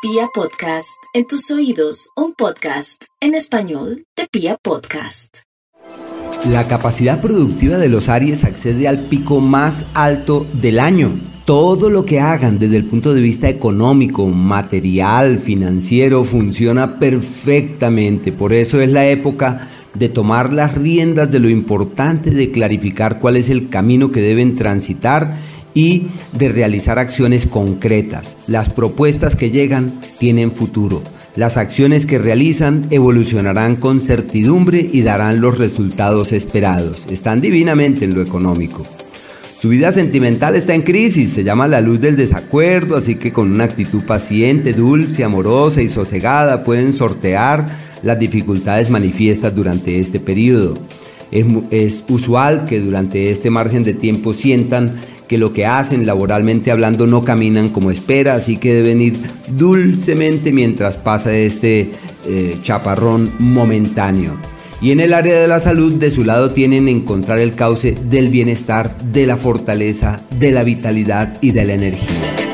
Pia Podcast, en tus oídos, un podcast en español de Pia Podcast. La capacidad productiva de los Aries accede al pico más alto del año. Todo lo que hagan desde el punto de vista económico, material, financiero, funciona perfectamente. Por eso es la época de tomar las riendas de lo importante, de clarificar cuál es el camino que deben transitar y de realizar acciones concretas. Las propuestas que llegan tienen futuro. Las acciones que realizan evolucionarán con certidumbre y darán los resultados esperados. Están divinamente en lo económico. Su vida sentimental está en crisis, se llama la luz del desacuerdo, así que con una actitud paciente, dulce, amorosa y sosegada pueden sortear las dificultades manifiestas durante este periodo. Es, es, usual que durante este margen de tiempo sientan que lo que hacen laboralmente hablando no caminan como espera, así que deben ir dulcemente mientras pasa este eh, chaparrón momentáneo. Y en el área de la salud, de su lado tienen encontrar el cauce del bienestar, de la fortaleza, de la vitalidad y de la energía.